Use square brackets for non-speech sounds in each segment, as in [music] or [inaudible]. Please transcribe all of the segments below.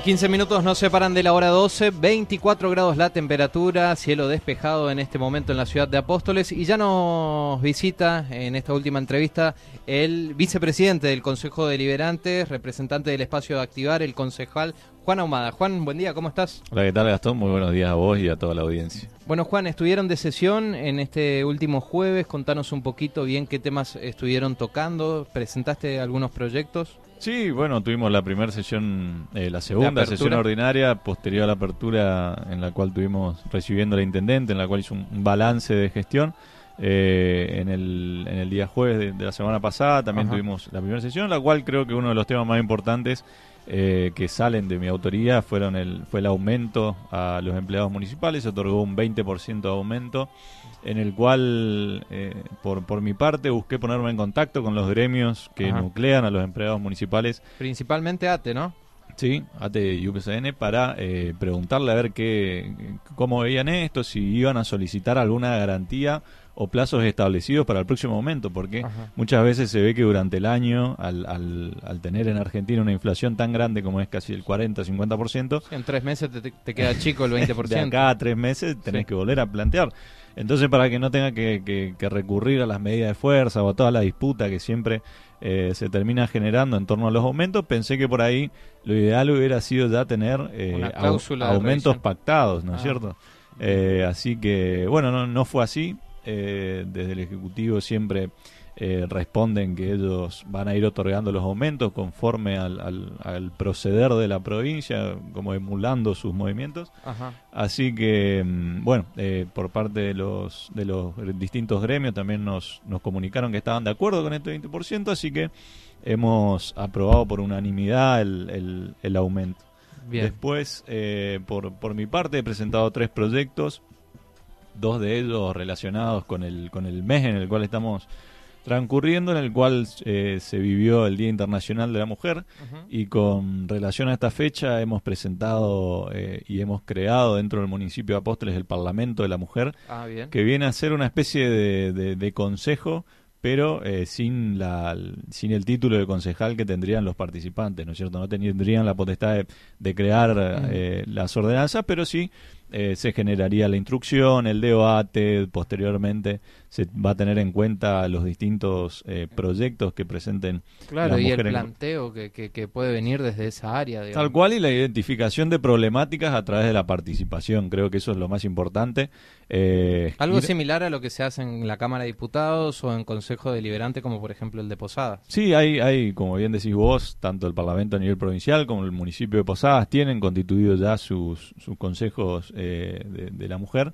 Bien, 15 minutos nos separan de la hora 12, 24 grados la temperatura, cielo despejado en este momento en la ciudad de Apóstoles y ya nos visita en esta última entrevista el vicepresidente del Consejo Deliberante, representante del espacio de Activar, el concejal Juan Ahumada. Juan, buen día, ¿cómo estás? Hola, ¿qué tal Gastón? Muy buenos días a vos y a toda la audiencia. Bueno, Juan, estuvieron de sesión en este último jueves, contanos un poquito bien qué temas estuvieron tocando, presentaste algunos proyectos. Sí, bueno, tuvimos la primera sesión, eh, la segunda sesión ordinaria, posterior a la apertura en la cual tuvimos recibiendo la intendente, en la cual hizo un, un balance de gestión. Eh, en, el, en el día jueves de, de la semana pasada también Ajá. tuvimos la primera sesión, la cual creo que uno de los temas más importantes eh, que salen de mi autoría fueron el, fue el aumento a los empleados municipales, se otorgó un 20% de aumento, en el cual eh, por, por mi parte busqué ponerme en contacto con los gremios que Ajá. nuclean a los empleados municipales Principalmente ATE, ¿no? Sí, ATE y UPCN para eh, preguntarle a ver qué, cómo veían esto, si iban a solicitar alguna garantía o plazos establecidos para el próximo momento, porque Ajá. muchas veces se ve que durante el año, al, al, al tener en Argentina una inflación tan grande como es casi el 40-50%, En tres meses te, te queda chico el 20%. [laughs] de acá a tres meses tenés Sí. que volver a plantear. Entonces, para que no tenga que, que- que recurrir a las medidas de fuerza o a toda la disputa que siempre eh, se termina generando en torno a los aumentos, pensé que por ahí lo ideal hubiera sido ya tener eh, aumentos pactados, ¿no es Ah. cierto? Eh, así que, bueno, no, no fue así. Eh, desde el Ejecutivo siempre eh, responden que ellos van a ir otorgando los aumentos conforme al, al- al proceder de la provincia, como emulando sus movimientos. Ajá. Así que, mm, bueno, eh, por parte de los, de los distintos gremios también nos, nos comunicaron que estaban de acuerdo con este 20%, así que hemos aprobado por unanimidad el, el- el aumento. Bien. Después, eh, por, por mi parte, he presentado tres proyectos, dos de ellos relacionados con el, con el mes en el cual estamos transcurriendo, en el cual eh, se vivió el Día Internacional de la Mujer. Y con relación a esta fecha hemos presentado eh, y hemos creado dentro del municipio de Apóstoles el Parlamento de la Mujer, Ah, que viene a ser una especie de, de- de consejo, pero eh, sin, la, sin el título de concejal que tendrían los participantes, ¿no es cierto? No tendrían la potestad de, de crear eh, las ordenanzas, pero sí eh, se generaría la instrucción, el debate, posteriormente se va a tener en cuenta los distintos eh, proyectos que presenten Claro, las y el planteo que, que, que puede venir desde esa área. digamos. Tal cual y la identificación de problemáticas a través de la participación, creo que eso es lo más importante. Eh, Algo ir- similar a lo que se hace en la Cámara de Diputados o en Consejo Deliberante, como por ejemplo el de Posadas. Sí, hay, hay, como bien decís vos, tanto el Parlamento a nivel provincial como el municipio de Posadas tienen constituidos ya sus, sus consejos eh, de, de la mujer.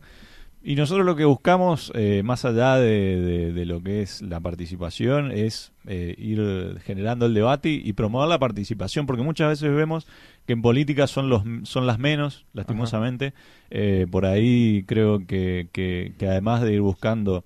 Y nosotros lo que buscamos, eh, más allá de, de- de lo que es la participación, es eh, ir generando el debate y, y promover la participación, porque muchas veces vemos que en política son, los, son las menos, lastimosamente. Eh, por ahí creo que, que, que además de ir buscando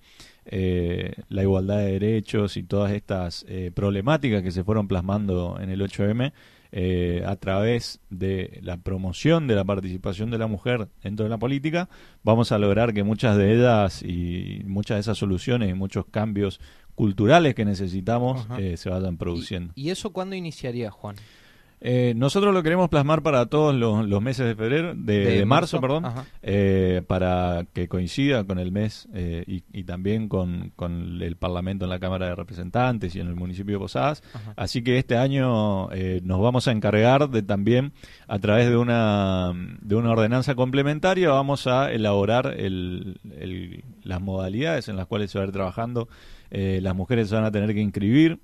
la igualdad de derechos y todas estas problemáticas que se fueron plasmando en el 8M, eh, a través de la promoción de la participación de la mujer dentro de la política, vamos a lograr que muchas de ellas y muchas de esas soluciones y muchos cambios culturales que necesitamos eh, se vayan produciendo. ¿Y eso cuándo iniciaría, Juan? Eh, nosotros lo queremos plasmar para todos los, los meses de febrero, de, De de marzo, marzo, perdón, eh, para que coincida con el mes eh, y, y también con, con el Parlamento en la Cámara de Representantes y en el municipio de Posadas. Ajá. Así que este año eh, nos vamos a encargar de también, a través de una, de una ordenanza complementaria, vamos a elaborar el, el- las modalidades en las cuales se va a ir trabajando. Eh, las mujeres se van a tener que inscribir.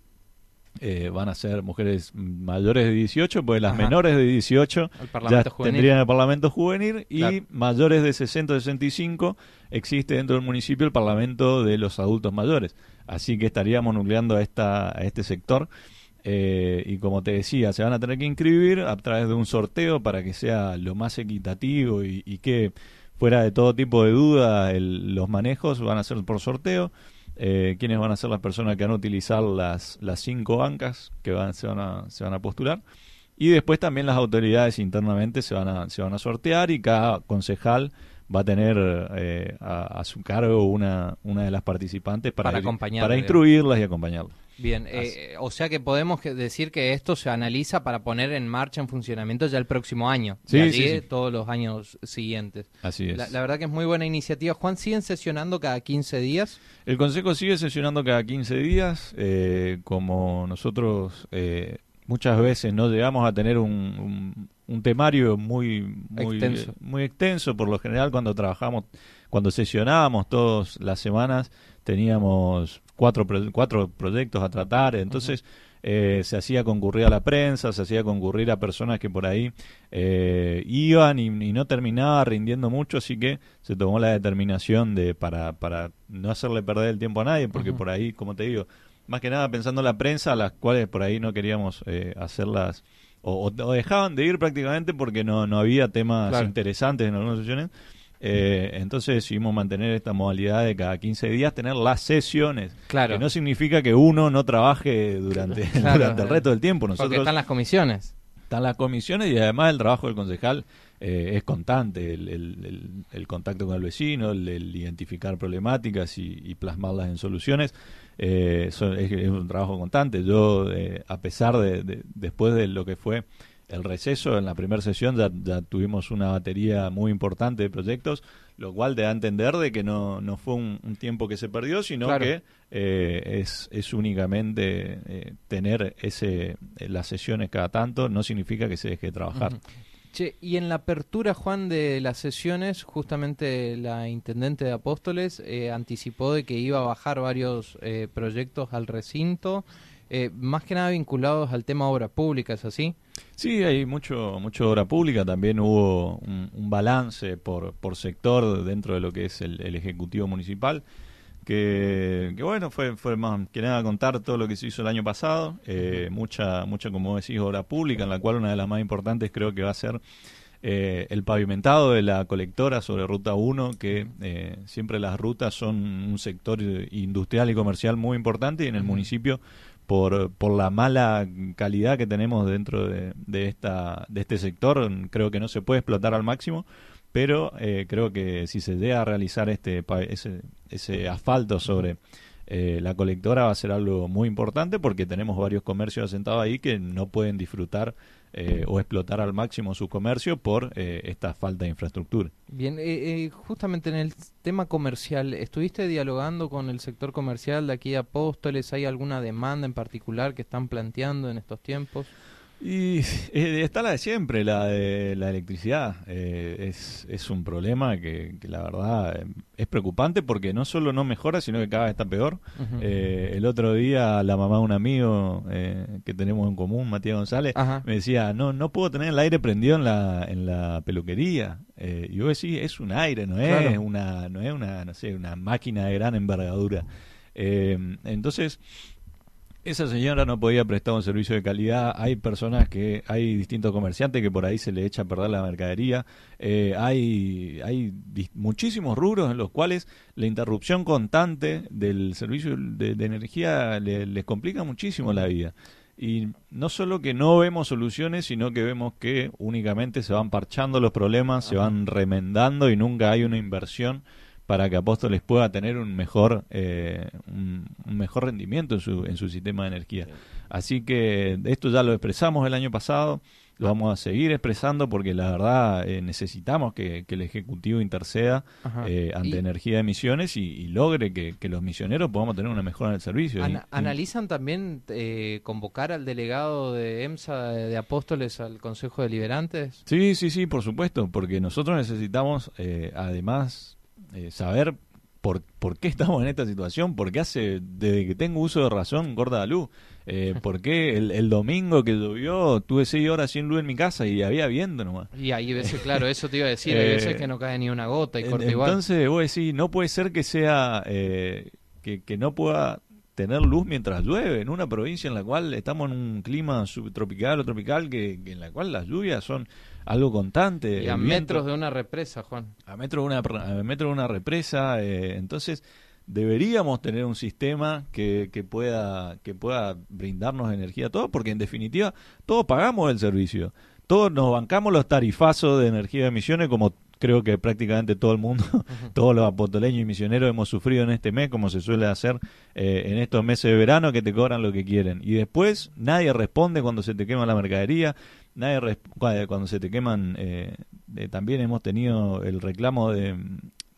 Eh, van a ser mujeres mayores de 18, pues las Ajá. menores de 18 Al ya Juvenil. tendrían el Parlamento Juvenil y Claro. mayores de 60 o 65 existe dentro del municipio el Parlamento de los adultos mayores. Así que estaríamos nucleando a, esta, a este sector. Eh, y como te decía, se van a tener que inscribir a través de un sorteo para que sea lo más equitativo y, y que fuera de todo tipo de duda el- los manejos van a ser por sorteo. Eh, ¿Quiénes van a ser las personas que van a utilizar las, las cinco bancas que van, se, van a, se van a postular? Y después también las autoridades internamente se van a, se van a sortear y cada concejal va a tener eh, a, a su cargo una, una de las participantes para, Para ir- para instruirlas y acompañarlas. Bien, eh, o sea que podemos decir que esto se analiza para poner en marcha, en funcionamiento ya el próximo año. Sí, y allí sí, sí. todos los años siguientes. Así es. La, la verdad que es muy buena iniciativa. Juan, ¿siguen sesionando cada 15 días? El Consejo sigue sesionando cada 15 días. eh, como nosotros eh, muchas veces no llegamos a tener un, un- un temario muy, muy, Extenso. eh, muy extenso, por lo general cuando trabajamos, cuando sesionábamos todas las semanas, teníamos cuatro, cuatro proyectos a tratar. Entonces. eh, se hacía concurrir a la prensa, se hacía concurrir a personas que por ahí eh, iban y, y no terminaba rindiendo mucho, así que se tomó la determinación de para, para no hacerle perder el tiempo a nadie, porque por ahí, como te digo, más que nada pensando en la prensa, a las cuales por ahí no queríamos eh, hacerlas o, o- dejaban de ir prácticamente porque no, no había temas Claro. interesantes en algunas sesiones. Eh, entonces decidimos mantener esta modalidad de cada 15 días tener las sesiones. Claro. Que no significa que uno no trabaje durante, [laughs] Claro. durante el resto del tiempo. Porque Nosotros están las comisiones. están las comisiones y además el trabajo del concejal eh, es constante, el, el- el- el contacto con el vecino, el, el identificar problemáticas y, y plasmarlas en soluciones, eh, es, es un trabajo constante. Yo, eh, a pesar de, de- después de lo que fue el receso, en la primera sesión ya, ya tuvimos una batería muy importante de proyectos, lo cual te da a entender de que no, no fue un, un tiempo que se perdió, sino Claro. que eh, es, es únicamente eh, tener ese las sesiones cada tanto, no significa que se deje de trabajar. Che, y en la apertura, Juan, de las sesiones, justamente la intendente de Apóstoles eh, anticipó de que iba a bajar varios eh, proyectos al recinto, eh, más que nada vinculados al tema obra pública, ¿es así? Sí, hay mucho mucho obra pública, también hubo un, un balance por, por sector dentro de lo que es el, el Ejecutivo Municipal, que, que bueno, fue, fue más que nada contar todo lo que se hizo el año pasado, eh, mucha, mucha, como decís, obra pública, en la cual una de las más importantes creo que va a ser eh, el pavimentado de la colectora sobre Ruta 1, que eh, siempre las rutas son un sector industrial y comercial muy importante y en el municipio por, por la mala calidad que tenemos dentro de, de, esta, de este sector, creo que no se puede explotar al máximo, pero eh, creo que si se llega a realizar este ese, ese asfalto sobre eh, la colectora va a ser algo muy importante porque tenemos varios comercios asentados ahí que no pueden disfrutar eh, o explotar al máximo su comercio por eh, esta falta de infraestructura. Bien, eh, justamente en el tema comercial, ¿estuviste dialogando con el sector comercial de aquí de Apóstoles? ¿Hay alguna demanda en particular que están planteando en estos tiempos? Y eh, está la de siempre, la de la electricidad. Eh, es, es un problema que, que la verdad eh, es preocupante porque no solo no mejora, sino que cada vez está peor. Eh, el otro día la mamá de un amigo que tenemos en común, Matías González, Ajá. me decía, no no puedo tener el aire prendido en la, en la peluquería. Y yo decía, es un aire, no es Claro. una, no es una, no sé, una máquina de gran envergadura. Eh, entonces, esa señora no podía prestar un servicio de calidad. Hay personas que, hay distintos comerciantes que por ahí se le echa a perder la mercadería. Eh, hay hay muchísimos rubros en los cuales la interrupción constante del servicio de, de energía le- les complica muchísimo la vida. Y no solo que no vemos soluciones, sino que vemos que únicamente se van parchando los problemas, se van remendando y nunca hay una inversión para que Apóstoles pueda tener un mejor eh, un, un mejor rendimiento en su, en su sistema de energía. Así que esto ya lo expresamos el año pasado, lo vamos a seguir expresando porque la verdad eh, necesitamos que, que el Ejecutivo interceda eh, ante Y- energía de emisiones y, y logre que, que los misioneros podamos tener una mejora en el servicio. Y- ¿Analizan también eh, convocar al delegado de EMSA de, de Apóstoles al Consejo de Liberantes? Sí, sí, sí, por supuesto, porque nosotros necesitamos eh, además eh, saber por, por qué estamos en esta situación, por qué hace, desde que tengo uso de razón, corta la luz, eh, [laughs] por qué el, el domingo que llovió tuve seis horas sin luz en mi casa y había viento nomás. Y hay veces, claro, [laughs] eso te iba a decir, hay Eh, veces que no cae ni una gota y corta igual. Entonces, vos decís, no puede ser que sea, eh, que, que no pueda tener luz mientras llueve en una provincia en la cual estamos en un clima subtropical o tropical que, que en la cual las lluvias son algo constante. Y a viento- metros de una represa, Juan. a metro de una, a metro de una represa, eh, entonces deberíamos tener un sistema que, que pueda que pueda brindarnos energía a todos, porque en definitiva todos pagamos el servicio, todos nos bancamos los tarifazos de energía de emisiones como creo que prácticamente todo el mundo, [laughs] todos los apostoleños y misioneros hemos sufrido en este mes, como se suele hacer eh, en estos meses de verano, que te cobran lo que quieren. Y después nadie responde cuando se te quema la mercadería, nadie cua- cuando se te queman. eh, eh, también hemos tenido el reclamo de,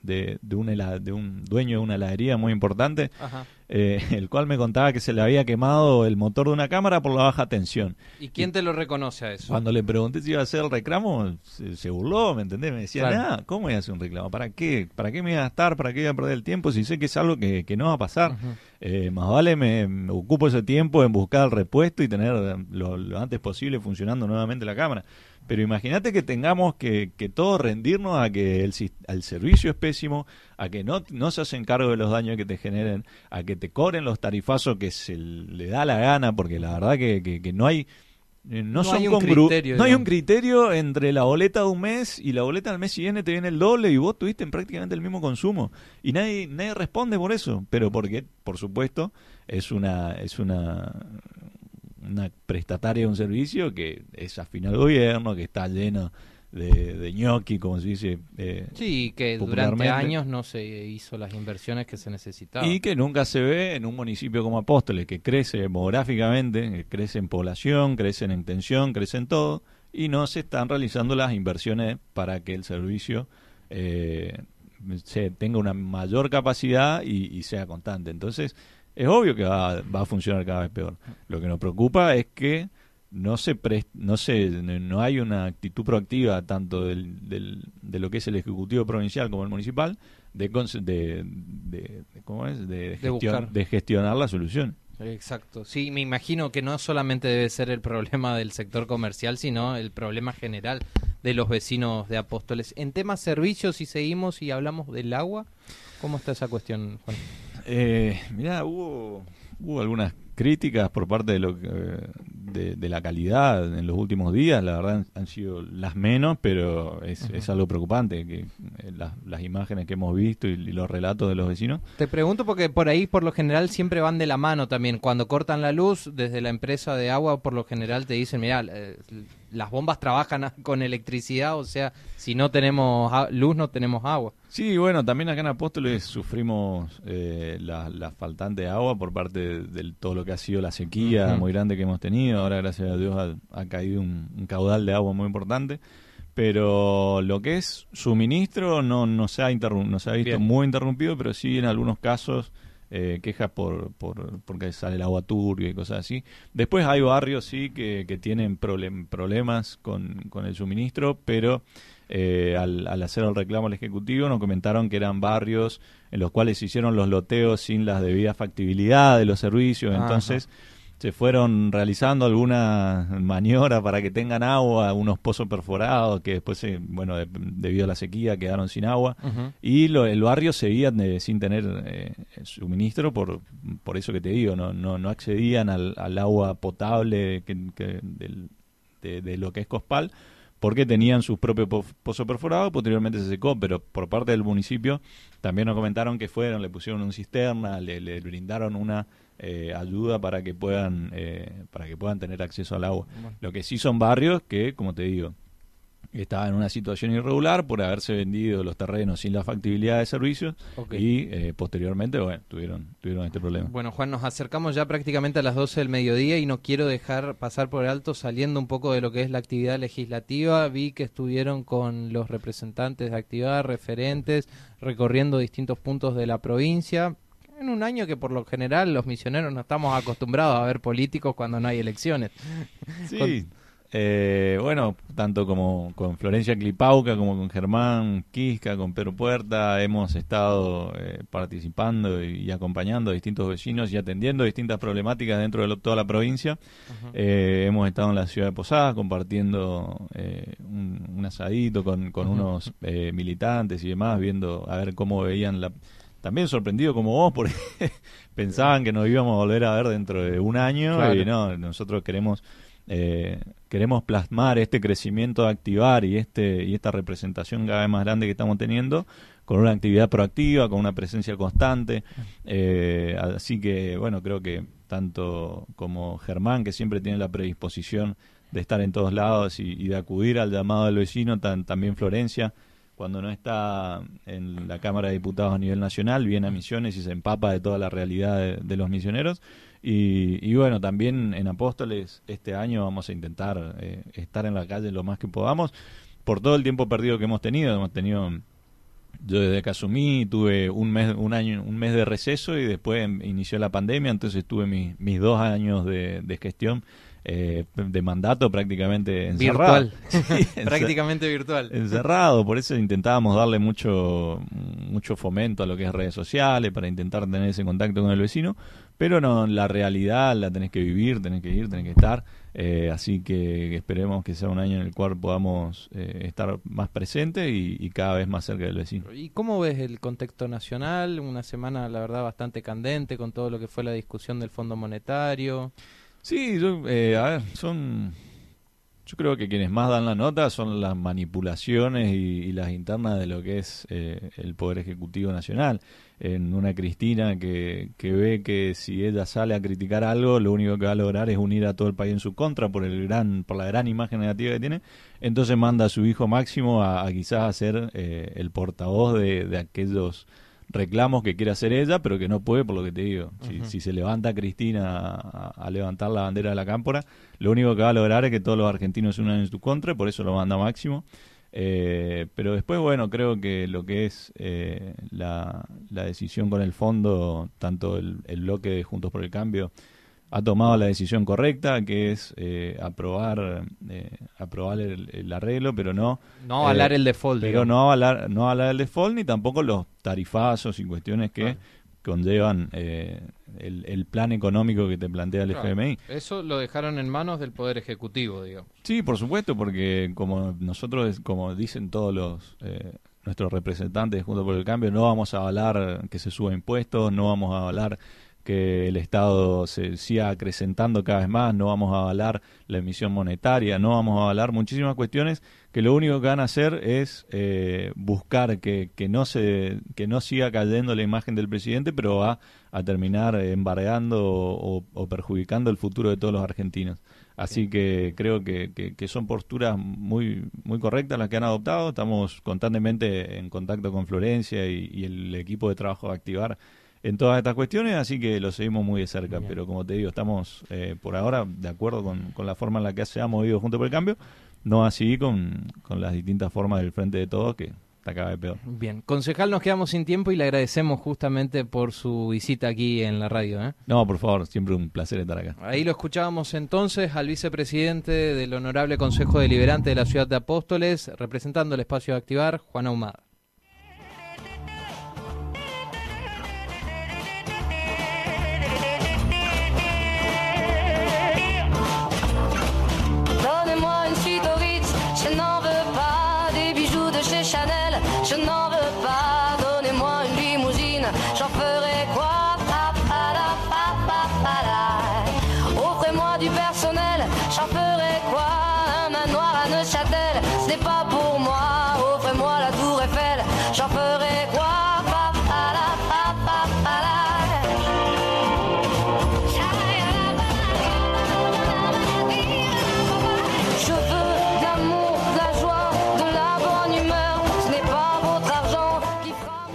de, de, un de un dueño de una heladería muy importante, Ajá. eh, el cual me contaba que se le había quemado el motor de una cámara por la baja tensión. ¿Y quién te lo reconoce a eso? Cuando le pregunté si iba a hacer el reclamo, se, se burló, ¿me entendés? Me decía, Claro. ¿cómo voy a hacer un reclamo? ¿Para qué? ¿Para qué me voy a gastar? ¿Para qué voy a perder el tiempo si sé que es algo que, que no va a pasar? Eh, más vale me, me ocupo ese tiempo en buscar el repuesto y tener lo, lo antes posible funcionando nuevamente la cámara. Pero imagínate que tengamos que, que todos rendirnos a que el, al servicio es pésimo, a que no, no se hacen cargo de los daños que te generen, a que te cobren los tarifazos que se le da la gana, porque la verdad que, que, que no hay... eh, No, No son hay un criterio, no hay un criterio entre la boleta de un mes y la boleta del mes siguiente te viene el doble y vos tuviste prácticamente el mismo consumo. Y nadie nadie responde por eso pero porque por supuesto es una es una una prestataria de un servicio que es afín al gobierno que está lleno de, de ñoqui como se dice eh, Sí, que durante años no se hizo las inversiones que se necesitaban. Y que nunca se ve en un municipio como Apóstoles, que crece demográficamente, que crece en población, crece en extensión, crece en todo, y no se están realizando las inversiones para que el servicio eh, se tenga una mayor capacidad y, y sea constante. Entonces, es obvio que va, va a funcionar cada vez peor. Lo que nos preocupa es que no se no se no hay una actitud proactiva tanto del, del- de lo que es el ejecutivo provincial como el municipal de de, de- ¿cómo es? de, de gestionar la solución Exacto. Sí, me imagino que no solamente debe ser el problema del sector comercial, sino el problema general de los vecinos de Apóstoles. En temas servicios, si seguimos y hablamos del agua, ¿cómo está esa cuestión, Juan? Eh, mirá, hubo, hubo algunas críticas por parte de, lo que, eh, de, de la calidad en los últimos días, la verdad han, sido las menos, pero es, es algo preocupante que eh, las, las imágenes que hemos visto y, y los relatos de los vecinos. Te pregunto porque por ahí, por lo general, siempre van de la mano también. Cuando cortan la luz, desde la empresa de agua, por lo general te dicen, mira, las bombas trabajan [laughs] con electricidad, o sea, si no tenemos luz, no tenemos agua. Sí, bueno, también acá en Apóstoles sufrimos eh, la, la faltante de agua por parte de, de todo lo que ha sido la sequía muy grande que hemos tenido. Ahora, gracias a Dios, ha, ha caído un, un caudal de agua muy importante. Pero lo que es suministro no, no, se, ha no se ha visto Bien. muy interrumpido, pero sí en algunos casos eh, quejas por, por porque sale el agua turbia y cosas así. Después hay barrios, sí, que, que tienen problem- problemas con, con el suministro, pero eh, al, al hacer el reclamo al Ejecutivo nos comentaron que eran barrios en los cuales se hicieron los loteos sin la debida factibilidad de los servicios, Ajá. entonces se fueron realizando alguna maniobra para que tengan agua, unos pozos perforados que después, se- bueno, de- debido a la sequía quedaron sin agua. Y lo- el barrio seguía eh, sin tener eh, suministro por, por eso que te digo, no, no, no accedían al, al agua potable que, que del- de, de lo que es Cospal porque tenían sus propios po- pozos perforados, posteriormente se secó, pero por parte del municipio también nos comentaron que fueron, le pusieron un cisterna, le, le brindaron una eh, ayuda para que puedan eh, para que puedan tener acceso al agua. Bueno. Lo que sí son barrios que, como te digo, estaba en una situación irregular por haberse vendido los terrenos sin la factibilidad de servicios y eh, posteriormente, bueno, tuvieron, tuvieron este problema. Bueno, Juan, nos acercamos ya prácticamente a las 12 del mediodía y no quiero dejar pasar por alto saliendo un poco de lo que es la actividad legislativa. Vi que estuvieron con los representantes de actividad, referentes, recorriendo distintos puntos de la provincia. En un año que por lo general los misioneros no estamos acostumbrados a ver políticos cuando no hay elecciones. Sí, eh, bueno, tanto como con Florencia Clipauca, como con Germán Quisca, con Pedro Puerta, hemos estado eh, participando y, y acompañando a distintos vecinos y atendiendo distintas problemáticas dentro de lo- toda la provincia. Eh, hemos estado en la ciudad de Posadas compartiendo eh, un, un asadito con, con unos eh, militantes y demás, viendo a ver cómo veían la... También sorprendido como vos, porque [laughs] pensaban que nos íbamos a volver a ver dentro de un año Claro. y no, nosotros queremos eh, queremos plasmar este crecimiento de activar y este y esta representación cada vez más grande que estamos teniendo con una actividad proactiva, con una presencia constante. Eh, así que, bueno, creo que tanto como Germán, que siempre tiene la predisposición de estar en todos lados y, de acudir al llamado del vecino, tan- también Florencia, cuando no está en la Cámara de Diputados a nivel nacional, viene a misiones y se empapa de toda la realidad de los misioneros. Y, y bueno, también en Apóstoles este año vamos a intentar eh, estar en la calle lo más que podamos por todo el tiempo perdido que hemos tenido. Hemos tenido yo desde que asumí tuve un mes, un año, un mes de receso y después em- inició la pandemia, entonces tuve mis, dos años de gestión eh, de mandato prácticamente encerrado. Virtual. [laughs] Sí, prácticamente virtual. encerrado, por eso intentábamos darle mucho mucho fomento a lo que es redes sociales para intentar tener ese contacto con el vecino, pero no, la realidad la tenés que vivir, tenés que ir, tenés que estar, eh, así que esperemos que sea un año en el cual podamos eh, estar más presentes y, y cada vez más cerca del vecino. ¿Y cómo ves el contexto nacional? Una semana, la verdad, bastante candente con todo lo que fue la discusión del Fondo Monetario. Sí, yo, eh, a ver, son. Yo creo que quienes más dan la nota son las manipulaciones y, las internas de lo que es eh, el Poder Ejecutivo Nacional. En una Cristina que, que ve que si ella sale a criticar algo, lo único que va a lograr es unir a todo el país en su contra por el gran por la gran imagen negativa que tiene. Entonces manda a su hijo Máximo a, quizás a ser eh, el portavoz de aquellos reclamos que quiere hacer ella, pero que no puede por lo que te digo. Si, si se levanta Cristina a, a levantar la bandera de la cámpora, lo único que va a lograr es que todos los argentinos se unan en su contra, y por eso lo manda Máximo. Eh, pero después, bueno, creo que lo que es eh, la, la decisión con el fondo, tanto el, el bloque de Juntos por el Cambio, ha tomado la decisión correcta, que es eh, aprobar, eh, aprobar el, el arreglo, pero no No avalar Eh, el default. pero digamos. no avalar, no avalar el default ni tampoco los tarifazos y cuestiones que Claro. conllevan eh, el, el plan económico que te plantea el Claro. FMI. Eso lo dejaron en manos del Poder Ejecutivo, digamos. Sí, por supuesto, porque como nosotros, como dicen todos los eh, nuestros representantes junto por el cambio, no vamos a avalar que se suba impuestos, no vamos a avalar que el Estado se siga acrecentando cada vez más, no vamos a avalar la emisión monetaria, no vamos a avalar muchísimas cuestiones que lo único que van a hacer es eh, buscar que, que no se que no siga cayendo la imagen del presidente, pero va a terminar embargando o, o perjudicando el futuro de todos los argentinos. Así que creo que, que- que son posturas muy muy correctas las que han adoptado. Estamos constantemente en contacto con Florencia y, y el equipo de trabajo de Activar en todas estas cuestiones, así que lo seguimos muy de cerca. Bien. Pero como te digo, estamos eh, por ahora de acuerdo con, con la forma en la que se ha movido junto por el cambio, no así con, con las distintas formas del frente de todos que está cada vez peor. Bien, concejal, nos quedamos sin tiempo y le agradecemos justamente por su visita aquí en la radio. ¿eh? No, por favor, siempre un placer estar acá. Ahí lo escuchábamos entonces al vicepresidente del Honorable Consejo Deliberante de la Ciudad de Apóstoles, representando el espacio de Activar, Juan Ahumada.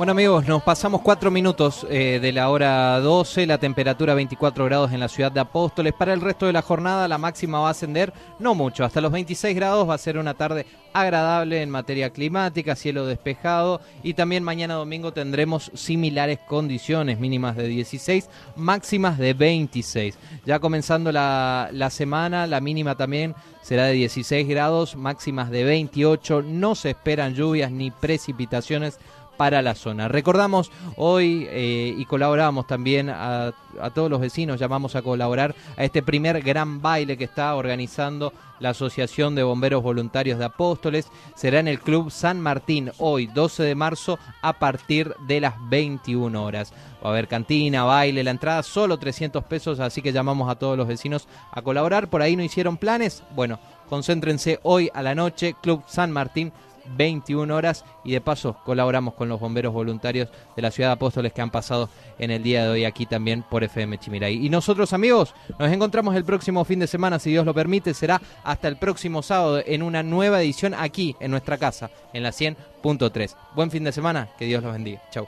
Bueno amigos, nos pasamos cuatro minutos eh, de la hora 12, la temperatura 24 grados en la ciudad de Apóstoles. Para el resto de la jornada la máxima va a ascender, no mucho, hasta los 26 grados va a ser una tarde agradable en materia climática, cielo despejado y también mañana domingo tendremos similares condiciones, mínimas de 16, máximas de 26. Ya comenzando la, la semana, la mínima también será de 16 grados, máximas de 28, no se esperan lluvias ni precipitaciones para la zona. Recordamos hoy eh, y colaboramos también a, a, todos los vecinos, llamamos a colaborar a este primer gran baile que está organizando la Asociación de Bomberos Voluntarios de Apóstoles. Será en el Club San Martín hoy, 12 de marzo, a partir de las 21 horas. Va a haber cantina, baile, la entrada solo 300 pesos, así que llamamos a todos los vecinos a colaborar. Por ahí no hicieron planes. Bueno, concéntrense hoy a la noche, Club San Martín 21 horas y de paso colaboramos con los bomberos voluntarios de la ciudad de Apóstoles que han pasado en el día de hoy aquí también por FM Chimiray. Y nosotros amigos nos encontramos el próximo fin de semana, si Dios lo permite, será hasta el próximo sábado en una nueva edición aquí en nuestra casa, en la 100.3. Buen fin de semana, que Dios los bendiga. Chau.